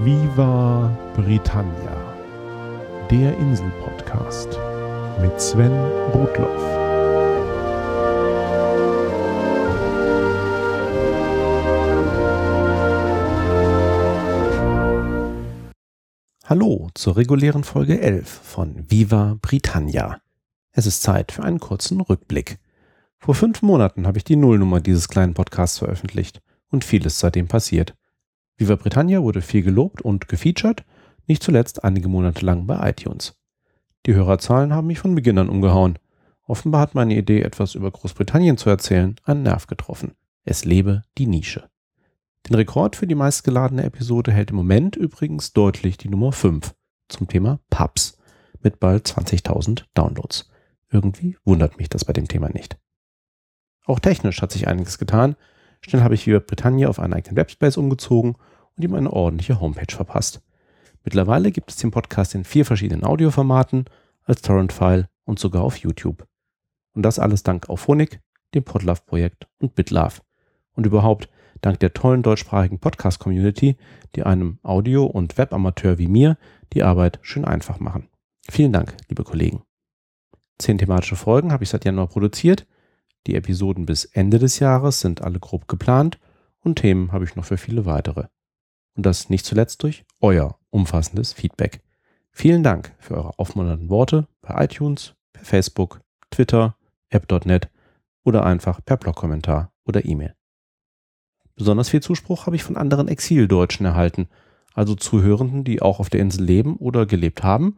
Viva Britannia, der Insel-Podcast mit Sven Rudloff. Hallo zur regulären Folge 11 von Viva Britannia. Es ist Zeit für einen kurzen Rückblick. Vor fünf Monaten habe ich die Nullnummer dieses kleinen Podcasts veröffentlicht und vieles seitdem passiert. Viva Britannia wurde viel gelobt und gefeatured, nicht zuletzt einige Monate lang bei iTunes. Die Hörerzahlen haben mich von Beginn an umgehauen. Offenbar hat meine Idee, etwas über Großbritannien zu erzählen, einen Nerv getroffen. Es lebe die Nische. Den Rekord für die meistgeladene Episode hält im Moment übrigens deutlich die Nummer 5 zum Thema Pubs mit bald 20.000 Downloads. Irgendwie wundert mich das bei dem Thema nicht. Auch technisch hat sich einiges getan. Schnell habe ich Viva Britannia auf einen eigenen Webspace umgezogen und ihm eine ordentliche Homepage verpasst. Mittlerweile gibt es den Podcast in vier verschiedenen Audioformaten, als Torrent-File und sogar auf YouTube. Und das alles dank Auphonic, dem Podlove-Projekt und BitLove. Und überhaupt dank der tollen deutschsprachigen Podcast-Community, die einem Audio- und Webamateur wie mir die Arbeit schön einfach machen. Vielen Dank, liebe Kollegen. Zehn thematische Folgen habe ich seit Januar produziert. Die Episoden bis Ende des Jahres sind alle grob geplant und Themen habe ich noch für viele weitere. Und das nicht zuletzt durch euer umfassendes Feedback. Vielen Dank für eure aufmunternden Worte bei iTunes, per Facebook, Twitter, app.net oder einfach per Blogkommentar oder E-Mail. Besonders viel Zuspruch habe ich von anderen Exildeutschen erhalten, also Zuhörenden, die auch auf der Insel leben oder gelebt haben,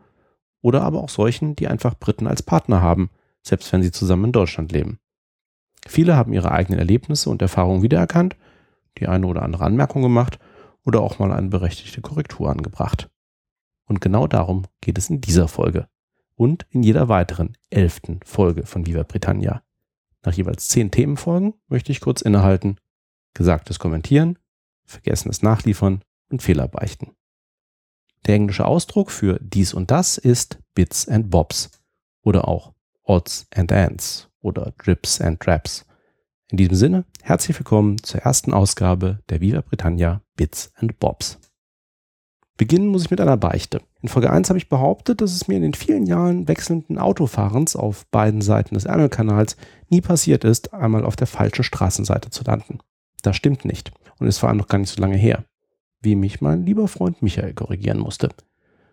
oder aber auch solchen, die einfach Briten als Partner haben, selbst wenn sie zusammen in Deutschland leben. Viele haben ihre eigenen Erlebnisse und Erfahrungen wiedererkannt, die eine oder andere Anmerkung gemacht oder auch mal eine berechtigte Korrektur angebracht. Und genau darum geht es in dieser Folge und in jeder weiteren elften Folge von Viva Britannia. Nach jeweils zehn Themenfolgen möchte ich kurz innehalten Gesagtes kommentieren, Vergessenes nachliefern und Fehler beichten. Der englische Ausdruck für dies und das ist Bits and Bobs oder auch Odds and Ends oder Drips and Traps. In diesem Sinne, herzlich willkommen zur ersten Ausgabe der Viva Britannia Bits and Bobs. Beginnen muss ich mit einer Beichte. In Folge 1 habe ich behauptet, dass es mir in den vielen Jahren wechselnden Autofahrens auf beiden Seiten des Ärmelkanals nie passiert ist, einmal auf der falschen Straßenseite zu landen. Das stimmt nicht. Und es war noch gar nicht so lange her. Wie mich mein lieber Freund Michael korrigieren musste.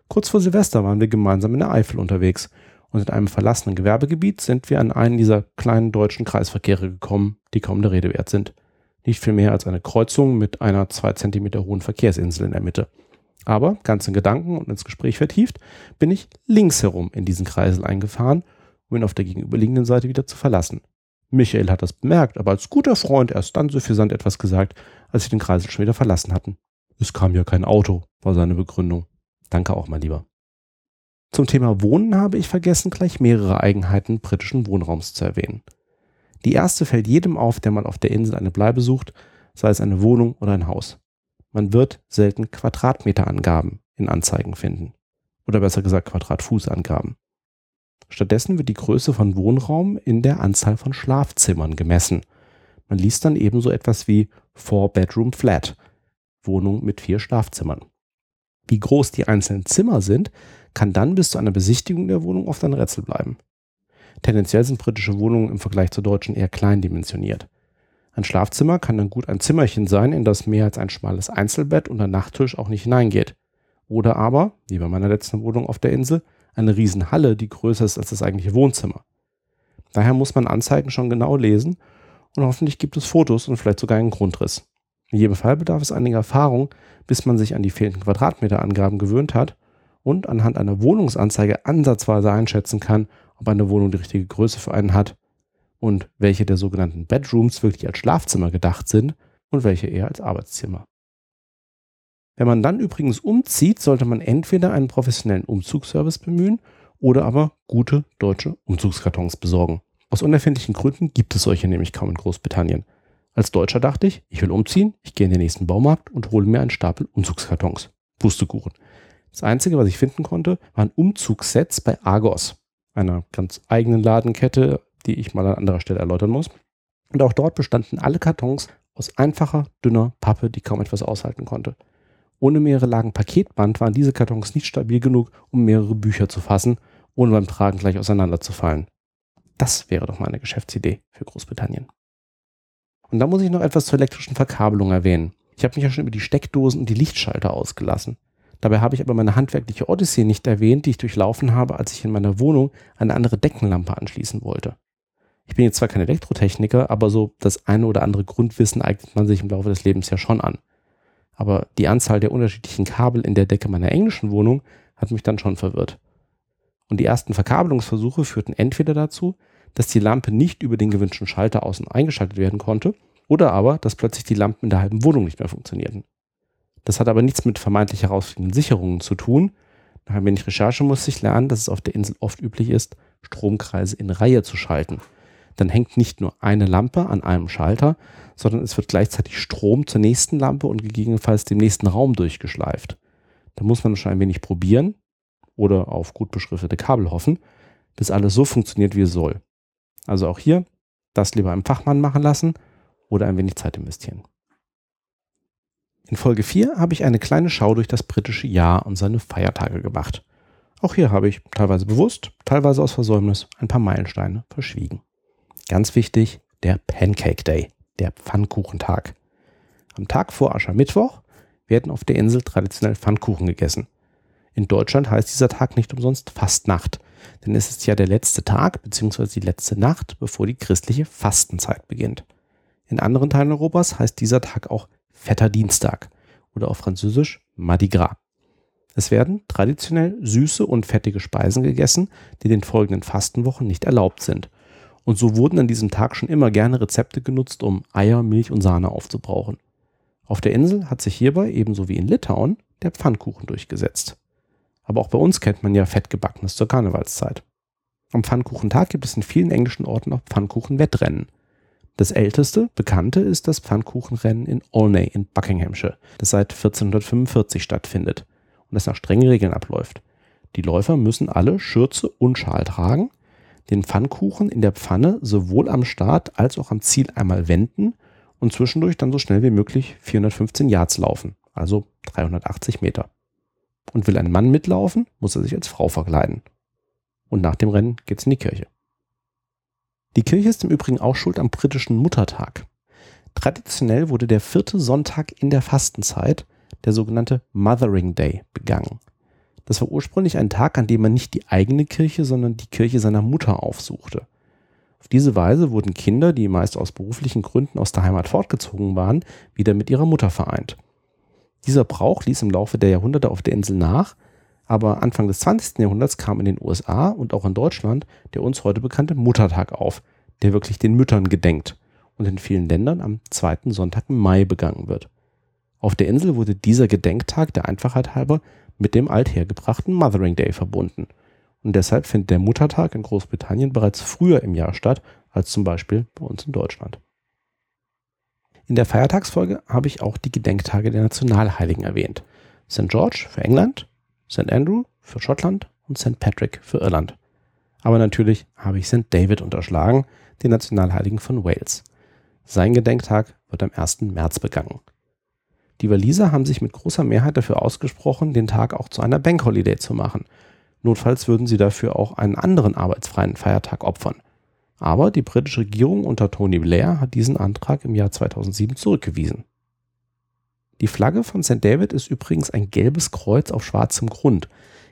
Kurz vor Silvester waren wir gemeinsam in der Eifel unterwegs und in einem verlassenen Gewerbegebiet sind wir an einen dieser kleinen deutschen Kreisverkehre gekommen, die kaum der Rede wert sind. Nicht viel mehr als eine Kreuzung mit einer zwei Zentimeter hohen Verkehrsinsel in der Mitte. Aber, ganz in Gedanken und ins Gespräch vertieft, bin ich links herum in diesen Kreisel eingefahren, um ihn auf der gegenüberliegenden Seite wieder zu verlassen. Michael hat das bemerkt, aber als guter Freund erst dann so suffisant etwas gesagt, als sie den Kreisel schon wieder verlassen hatten. Es kam ja kein Auto, war seine Begründung. Danke auch, mein Lieber. Zum Thema Wohnen habe ich vergessen, gleich mehrere Eigenheiten britischen Wohnraums zu erwähnen. Die erste fällt jedem auf, der mal auf der Insel eine Bleibe sucht, sei es eine Wohnung oder ein Haus. Man wird selten Quadratmeterangaben in Anzeigen finden. Oder besser gesagt Quadratfußangaben. Stattdessen wird die Größe von Wohnraum in der Anzahl von Schlafzimmern gemessen. Man liest dann ebenso etwas wie Four-Bedroom Flat, Wohnung mit vier Schlafzimmern. Wie groß die einzelnen Zimmer sind, kann dann bis zu einer Besichtigung der Wohnung oft ein Rätsel bleiben. Tendenziell sind britische Wohnungen im Vergleich zu deutschen eher klein dimensioniert. Ein Schlafzimmer kann dann gut ein Zimmerchen sein, in das mehr als ein schmales Einzelbett und ein Nachttisch auch nicht hineingeht. Oder aber, wie bei meiner letzten Wohnung auf der Insel, eine Riesenhalle, die größer ist als das eigentliche Wohnzimmer. Daher muss man Anzeigen schon genau lesen und hoffentlich gibt es Fotos und vielleicht sogar einen Grundriss. In jedem Fall bedarf es einiger Erfahrung, bis man sich an die fehlenden Quadratmeterangaben gewöhnt hat und anhand einer Wohnungsanzeige ansatzweise einschätzen kann, ob eine Wohnung die richtige Größe für einen hat und welche der sogenannten Bedrooms wirklich als Schlafzimmer gedacht sind und welche eher als Arbeitszimmer. Wenn man dann übrigens umzieht, sollte man entweder einen professionellen Umzugsservice bemühen oder aber gute deutsche Umzugskartons besorgen. Aus unerfindlichen Gründen gibt es solche nämlich kaum in Großbritannien. Als Deutscher dachte ich, ich will umziehen, ich gehe in den nächsten Baumarkt und hole mir einen Stapel Umzugskartons. Pustekuchen. Das Einzige, was ich finden konnte, waren Umzugssets bei Argos, einer ganz eigenen Ladenkette, die ich mal an anderer Stelle erläutern muss. Und auch dort bestanden alle Kartons aus einfacher, dünner Pappe, die kaum etwas aushalten konnte. Ohne mehrere Lagen Paketband waren diese Kartons nicht stabil genug, um mehrere Bücher zu fassen, ohne beim Tragen gleich auseinanderzufallen. Das wäre doch mal eine Geschäftsidee für Großbritannien. Und da muss ich noch etwas zur elektrischen Verkabelung erwähnen. Ich habe mich ja schon über die Steckdosen und die Lichtschalter ausgelassen. Dabei habe ich aber meine handwerkliche Odyssee nicht erwähnt, die ich durchlaufen habe, als ich in meiner Wohnung eine andere Deckenlampe anschließen wollte. Ich bin jetzt zwar kein Elektrotechniker, aber so das eine oder andere Grundwissen eignet man sich im Laufe des Lebens ja schon an. Aber die Anzahl der unterschiedlichen Kabel in der Decke meiner englischen Wohnung hat mich dann schon verwirrt. Und die ersten Verkabelungsversuche führten entweder dazu, dass die Lampe nicht über den gewünschten Schalter außen eingeschaltet werden konnte, oder aber, dass plötzlich die Lampen in der halben Wohnung nicht mehr funktionierten. Das hat aber nichts mit vermeintlich herausfliegenden Sicherungen zu tun. Nach ein wenig Recherche musste ich lernen, dass es auf der Insel oft üblich ist, Stromkreise in Reihe zu schalten. Dann hängt nicht nur eine Lampe an einem Schalter, sondern es wird gleichzeitig Strom zur nächsten Lampe und gegebenenfalls dem nächsten Raum durchgeschleift. Da muss man schon ein wenig probieren oder auf gut beschriftete Kabel hoffen, bis alles so funktioniert, wie es soll. Also auch hier das lieber einem Fachmann machen lassen oder ein wenig Zeit investieren. In Folge 4 habe ich eine kleine Schau durch das britische Jahr und seine Feiertage gemacht. Auch hier habe ich teilweise bewusst, teilweise aus Versäumnis ein paar Meilensteine verschwiegen. Ganz wichtig, der Pancake Day, der Pfannkuchentag. Am Tag vor Aschermittwoch werden auf der Insel traditionell Pfannkuchen gegessen. In Deutschland heißt dieser Tag nicht umsonst Fastnacht, denn es ist ja der letzte Tag bzw. die letzte Nacht, bevor die christliche Fastenzeit beginnt. In anderen Teilen Europas heißt dieser Tag auch Fetter Dienstag oder auf Französisch Mardi Gras. Es werden traditionell süße und fettige Speisen gegessen, die den folgenden Fastenwochen nicht erlaubt sind. Und so wurden an diesem Tag schon immer gerne Rezepte genutzt, um Eier, Milch und Sahne aufzubrauchen. Auf der Insel hat sich hierbei, ebenso wie in Litauen, der Pfannkuchen durchgesetzt. Aber auch bei uns kennt man ja Fettgebackenes zur Karnevalszeit. Am Pfannkuchentag gibt es in vielen englischen Orten auch Pfannkuchenwettrennen. Das älteste bekannte ist das Pfannkuchenrennen in Olney in Buckinghamshire, das seit 1445 stattfindet und das nach strengen Regeln abläuft. Die Läufer müssen alle Schürze und Schal tragen, den Pfannkuchen in der Pfanne sowohl am Start als auch am Ziel einmal wenden und zwischendurch dann so schnell wie möglich 415 Yards laufen, also 380 Meter. Und will ein Mann mitlaufen, muss er sich als Frau verkleiden. Und nach dem Rennen geht's in die Kirche. Die Kirche ist im Übrigen auch schuld am britischen Muttertag. Traditionell wurde der vierte Sonntag in der Fastenzeit, der sogenannte Mothering Day, begangen. Das war ursprünglich ein Tag, an dem man nicht die eigene Kirche, sondern die Kirche seiner Mutter aufsuchte. Auf diese Weise wurden Kinder, die meist aus beruflichen Gründen aus der Heimat fortgezogen waren, wieder mit ihrer Mutter vereint. Dieser Brauch ließ im Laufe der Jahrhunderte auf der Insel nach, aber Anfang des 20. Jahrhunderts kam in den USA und auch in Deutschland der uns heute bekannte Muttertag auf, der wirklich den Müttern gedenkt und in vielen Ländern am zweiten Sonntag im Mai begangen wird. Auf der Insel wurde dieser Gedenktag der Einfachheit halber mit dem althergebrachten Mothering Day verbunden. Und deshalb findet der Muttertag in Großbritannien bereits früher im Jahr statt als zum Beispiel bei uns in Deutschland. In der Feiertagsfolge habe ich auch die Gedenktage der Nationalheiligen erwähnt. St. George für England, St. Andrew für Schottland und St. Patrick für Irland. Aber natürlich habe ich St. David unterschlagen, den Nationalheiligen von Wales. Sein Gedenktag wird am 1. März begangen. Die Waliser haben sich mit großer Mehrheit dafür ausgesprochen, den Tag auch zu einer Bankholiday zu machen. Notfalls würden sie dafür auch einen anderen arbeitsfreien Feiertag opfern. Aber die britische Regierung unter Tony Blair hat diesen Antrag im Jahr 2007 zurückgewiesen. Die Flagge von St. David ist übrigens ein gelbes Kreuz auf schwarzem Grund.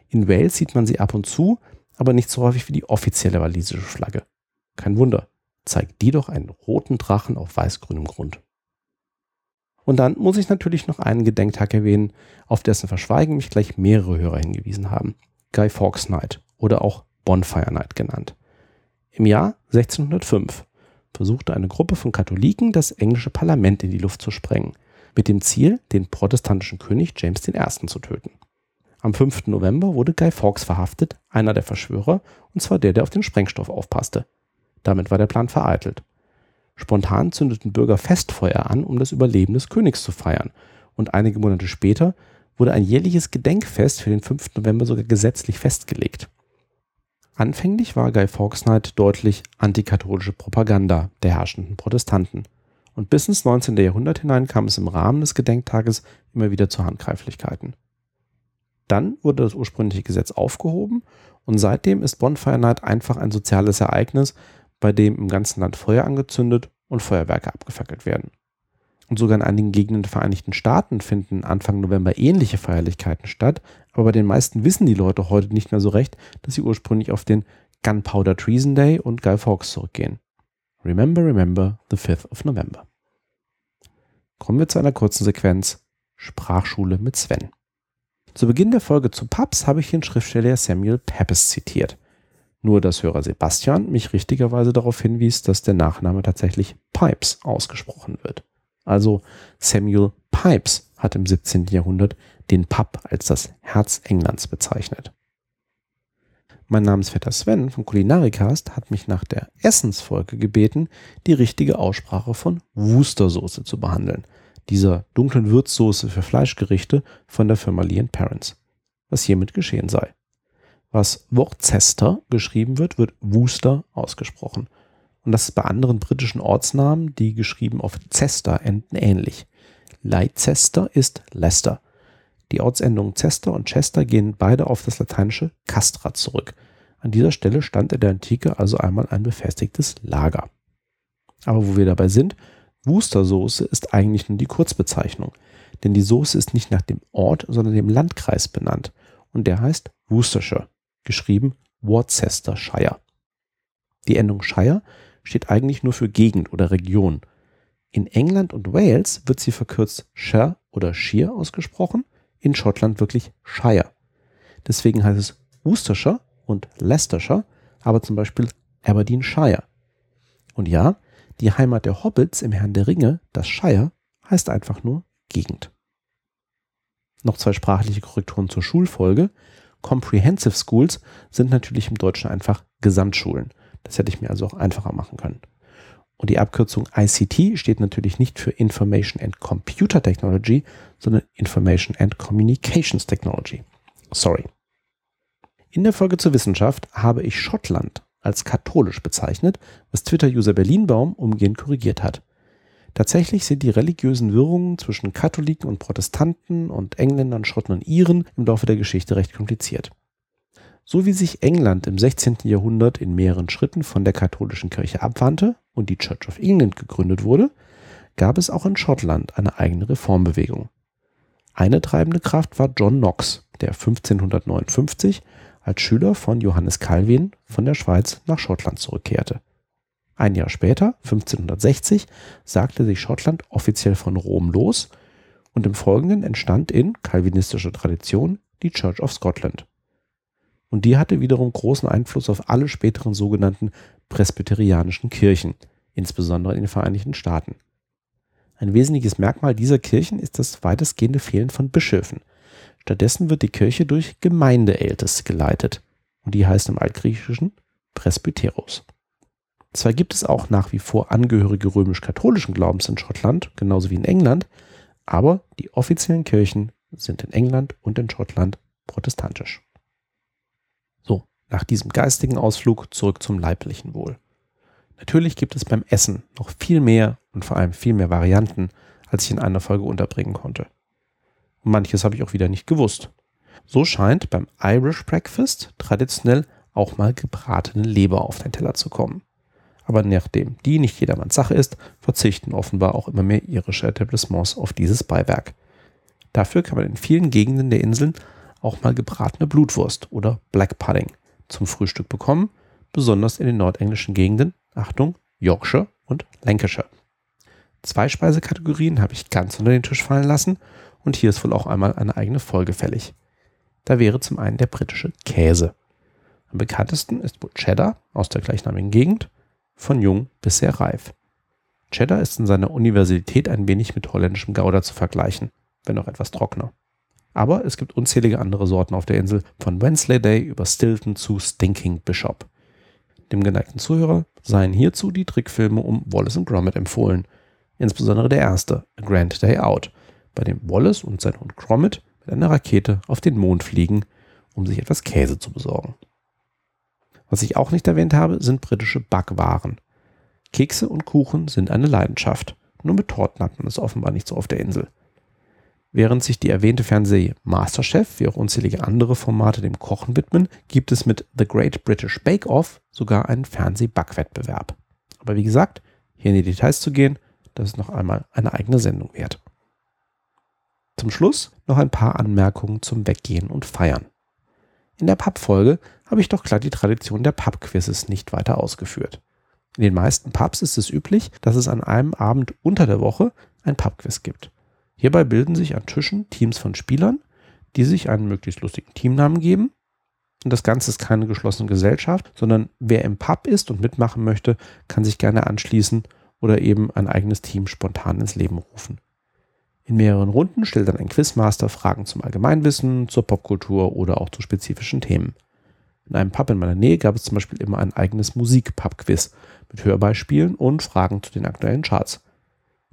In Wales sieht man sie ab und zu, aber nicht so häufig wie die offizielle walisische Flagge. Kein Wunder, zeigt die doch einen roten Drachen auf weiß-grünem Grund. Und dann muss ich natürlich noch einen Gedenktag erwähnen, auf dessen Verschweigen mich gleich mehrere Hörer hingewiesen haben. Guy Fawkes Night oder auch Bonfire Night genannt. Im Jahr 1605 versuchte eine Gruppe von Katholiken, das englische Parlament in die Luft zu sprengen mit dem Ziel, den protestantischen König James I. zu töten. Am 5. November wurde Guy Fawkes verhaftet, einer der Verschwörer, und zwar der, der auf den Sprengstoff aufpasste. Damit war der Plan vereitelt. Spontan zündeten Bürger Festfeuer an, um das Überleben des Königs zu feiern, und einige Monate später wurde ein jährliches Gedenkfest für den 5. November sogar gesetzlich festgelegt. Anfänglich war Guy Fawkes Night deutlich antikatholische Propaganda der herrschenden Protestanten. Und bis ins 19. Jahrhundert hinein kam es im Rahmen des Gedenktages immer wieder zu Handgreiflichkeiten. Dann wurde das ursprüngliche Gesetz aufgehoben und seitdem ist Bonfire Night einfach ein soziales Ereignis, bei dem im ganzen Land Feuer angezündet und Feuerwerke abgefackelt werden. Und sogar in einigen Gegenden der Vereinigten Staaten finden Anfang November ähnliche Feierlichkeiten statt, aber bei den meisten wissen die Leute heute nicht mehr so recht, dass sie ursprünglich auf den Gunpowder Treason Day und Guy Fawkes zurückgehen. Remember, remember the 5th of November. Kommen wir zu einer kurzen Sequenz. Sprachschule mit Sven. Zu Beginn der Folge zu Pubs habe ich den Schriftsteller Samuel Pepys zitiert. Nur dass Hörer Sebastian mich richtigerweise darauf hinwies, dass der Nachname tatsächlich Pipes ausgesprochen wird. Also Samuel Pipes hat im 17. Jahrhundert den Pub als das Herz Englands bezeichnet. Mein Namensvetter Sven von Kulinarikast hat mich nach der Essensfolge gebeten, die richtige Aussprache von Worcestersoße zu behandeln, dieser dunklen Würzsoße für Fleischgerichte von der Firma Lee Parents, was hiermit geschehen sei. Was Worcester geschrieben wird, wird Worcester ausgesprochen. Und das ist bei anderen britischen Ortsnamen, die geschrieben auf Cester enden, ähnlich. Leicester ist Leicester. Die Ortsendungen Cester und Chester gehen beide auf das lateinische castra zurück. An dieser Stelle stand in der Antike also einmal ein befestigtes Lager. Aber wo wir dabei sind, Worcestersoße ist eigentlich nur die Kurzbezeichnung, denn die Soße ist nicht nach dem Ort, sondern dem Landkreis benannt und der heißt Worcestershire, geschrieben Worcestershire. Die Endung Shire steht eigentlich nur für Gegend oder Region. In England und Wales wird sie verkürzt Shire oder Shire ausgesprochen in Schottland wirklich Shire. Deswegen heißt es Worcestershire und Leicestershire, aber zum Beispiel Aberdeenshire. Und ja, die Heimat der Hobbits im Herrn der Ringe, das Shire, heißt einfach nur Gegend. Noch zwei sprachliche Korrekturen zur Schulfolge. Comprehensive Schools sind natürlich im Deutschen einfach Gesamtschulen. Das hätte ich mir also auch einfacher machen können. Und die Abkürzung ICT steht natürlich nicht für Information and Computer Technology, sondern Information and Communications Technology. Sorry. In der Folge zur Wissenschaft habe ich Schottland als katholisch bezeichnet, was Twitter-User Berlinbaum umgehend korrigiert hat. Tatsächlich sind die religiösen Wirrungen zwischen Katholiken und Protestanten und Engländern, Schotten und Iren im Laufe der Geschichte recht kompliziert. So wie sich England im 16. Jahrhundert in mehreren Schritten von der katholischen Kirche abwandte und die Church of England gegründet wurde, gab es auch in Schottland eine eigene Reformbewegung. Eine treibende Kraft war John Knox, der 1559 als Schüler von Johannes Calvin von der Schweiz nach Schottland zurückkehrte. Ein Jahr später, 1560, sagte sich Schottland offiziell von Rom los und im Folgenden entstand in calvinistischer Tradition die Church of Scotland und die hatte wiederum großen Einfluss auf alle späteren sogenannten presbyterianischen Kirchen, insbesondere in den Vereinigten Staaten. Ein wesentliches Merkmal dieser Kirchen ist das weitestgehende Fehlen von Bischöfen. Stattdessen wird die Kirche durch Gemeindeälteste geleitet und die heißt im Altgriechischen Presbyteros. Zwar gibt es auch nach wie vor Angehörige römisch-katholischen Glaubens in Schottland, genauso wie in England, aber die offiziellen Kirchen sind in England und in Schottland protestantisch. Nach diesem geistigen Ausflug zurück zum leiblichen Wohl. Natürlich gibt es beim Essen noch viel mehr und vor allem viel mehr Varianten, als ich in einer Folge unterbringen konnte. Und manches habe ich auch wieder nicht gewusst. So scheint beim Irish Breakfast traditionell auch mal gebratene Leber auf den Teller zu kommen. Aber nachdem die nicht jedermanns Sache ist, verzichten offenbar auch immer mehr irische Etablissements auf dieses Beiwerk. Dafür kann man in vielen Gegenden der Inseln auch mal gebratene Blutwurst oder Black Pudding zum Frühstück bekommen, besonders in den nordenglischen Gegenden, Achtung, Yorkshire und Lancashire. Zwei Speisekategorien habe ich ganz unter den Tisch fallen lassen und hier ist wohl auch einmal eine eigene Folge fällig. Da wäre zum einen der britische Käse. Am bekanntesten ist wohl Cheddar aus der gleichnamigen Gegend, von jung bis sehr reif. Cheddar ist in seiner Universalität ein wenig mit holländischem Gouda zu vergleichen, wenn auch etwas trockener. Aber es gibt unzählige andere Sorten auf der Insel, von Wensleydale über Stilton zu Stinking Bishop. Dem geneigten Zuhörer seien hierzu die Trickfilme um Wallace und Gromit empfohlen. Insbesondere der erste, A Grand Day Out, bei dem Wallace und sein Hund Gromit mit einer Rakete auf den Mond fliegen, um sich etwas Käse zu besorgen. Was ich auch nicht erwähnt habe, sind britische Backwaren. Kekse und Kuchen sind eine Leidenschaft. Nur mit Torten hat man es offenbar nicht so auf der Insel. Während sich die erwähnte Fernseh Masterchef wie auch unzählige andere Formate dem Kochen widmen, gibt es mit The Great British Bake Off sogar einen Fernsehbackwettbewerb. Aber wie gesagt, hier in die Details zu gehen, das ist noch einmal eine eigene Sendung wert. Zum Schluss noch ein paar Anmerkungen zum Weggehen und Feiern. In der Pub-Folge habe ich doch klar die Tradition der Pub-Quizzes nicht weiter ausgeführt. In den meisten Pubs ist es üblich, dass es an einem Abend unter der Woche ein Pub-Quiz gibt. Hierbei bilden sich an Tischen Teams von Spielern, die sich einen möglichst lustigen Teamnamen geben. Und das Ganze ist keine geschlossene Gesellschaft, sondern wer im Pub ist und mitmachen möchte, kann sich gerne anschließen oder eben ein eigenes Team spontan ins Leben rufen. In mehreren Runden stellt dann ein Quizmaster Fragen zum Allgemeinwissen, zur Popkultur oder auch zu spezifischen Themen. In einem Pub in meiner Nähe gab es zum Beispiel immer ein eigenes Musik-Pub-Quiz mit Hörbeispielen und Fragen zu den aktuellen Charts.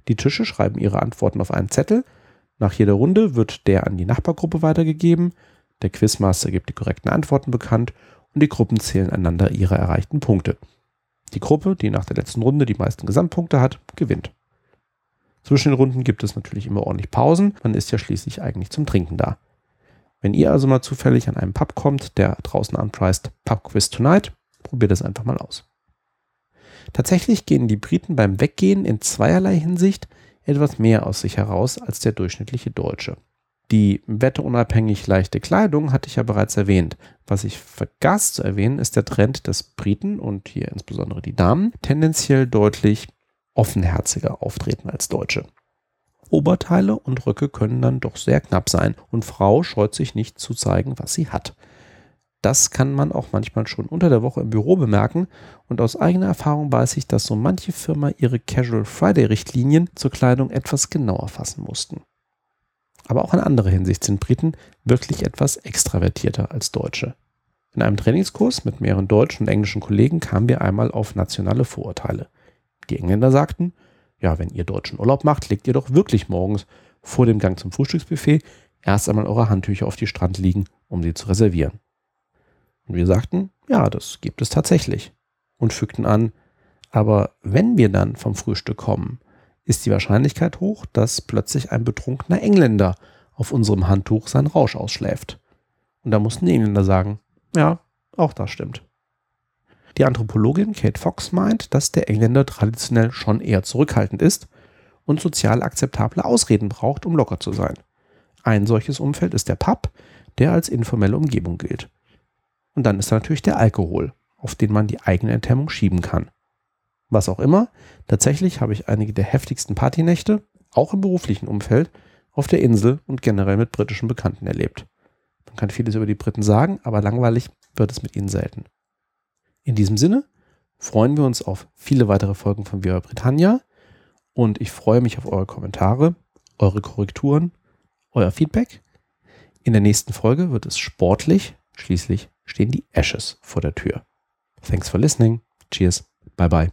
Die Tische schreiben ihre Antworten auf einen Zettel. Nach jeder Runde wird der an die Nachbargruppe weitergegeben. Der Quizmaster gibt die korrekten Antworten bekannt und die Gruppen zählen einander ihre erreichten Punkte. Die Gruppe, die nach der letzten Runde die meisten Gesamtpunkte hat, gewinnt. Zwischen den Runden gibt es natürlich immer ordentlich Pausen. Man ist ja schließlich eigentlich zum Trinken da. Wenn ihr also mal zufällig an einem Pub kommt, der draußen anpreist Pub Quiz Tonight, probiert es einfach mal aus. Tatsächlich gehen die Briten beim Weggehen in zweierlei Hinsicht etwas mehr aus sich heraus als der durchschnittliche Deutsche. Die wetterunabhängig leichte Kleidung hatte ich ja bereits erwähnt. Was ich vergaß zu erwähnen, ist der Trend, dass Briten und hier insbesondere die Damen tendenziell deutlich offenherziger auftreten als Deutsche. Oberteile und Röcke können dann doch sehr knapp sein und Frau scheut sich nicht zu zeigen, was sie hat. Das kann man auch manchmal schon unter der Woche im Büro bemerken und aus eigener Erfahrung weiß ich, dass so manche Firma ihre Casual Friday Richtlinien zur Kleidung etwas genauer fassen mussten. Aber auch in anderer Hinsicht sind Briten wirklich etwas extravertierter als Deutsche. In einem Trainingskurs mit mehreren deutschen und englischen Kollegen kamen wir einmal auf nationale Vorurteile. Die Engländer sagten, ja, wenn ihr deutschen Urlaub macht, legt ihr doch wirklich morgens vor dem Gang zum Frühstücksbuffet erst einmal eure Handtücher auf die Strand liegen, um sie zu reservieren. Und wir sagten, ja, das gibt es tatsächlich. Und fügten an, aber wenn wir dann vom Frühstück kommen, ist die Wahrscheinlichkeit hoch, dass plötzlich ein betrunkener Engländer auf unserem Handtuch seinen Rausch ausschläft. Und da mussten die Engländer sagen, ja, auch das stimmt. Die Anthropologin Kate Fox meint, dass der Engländer traditionell schon eher zurückhaltend ist und sozial akzeptable Ausreden braucht, um locker zu sein. Ein solches Umfeld ist der Pub, der als informelle Umgebung gilt. Und dann ist da natürlich der Alkohol, auf den man die eigene Enthemmung schieben kann. Was auch immer, tatsächlich habe ich einige der heftigsten Partynächte, auch im beruflichen Umfeld, auf der Insel und generell mit britischen Bekannten erlebt. Man kann vieles über die Briten sagen, aber langweilig wird es mit ihnen selten. In diesem Sinne freuen wir uns auf viele weitere Folgen von Viva Britannia und ich freue mich auf eure Kommentare, eure Korrekturen, euer Feedback. In der nächsten Folge wird es sportlich, schließlich stehen die Ashes vor der Tür. Thanks for listening. Cheers. Bye bye.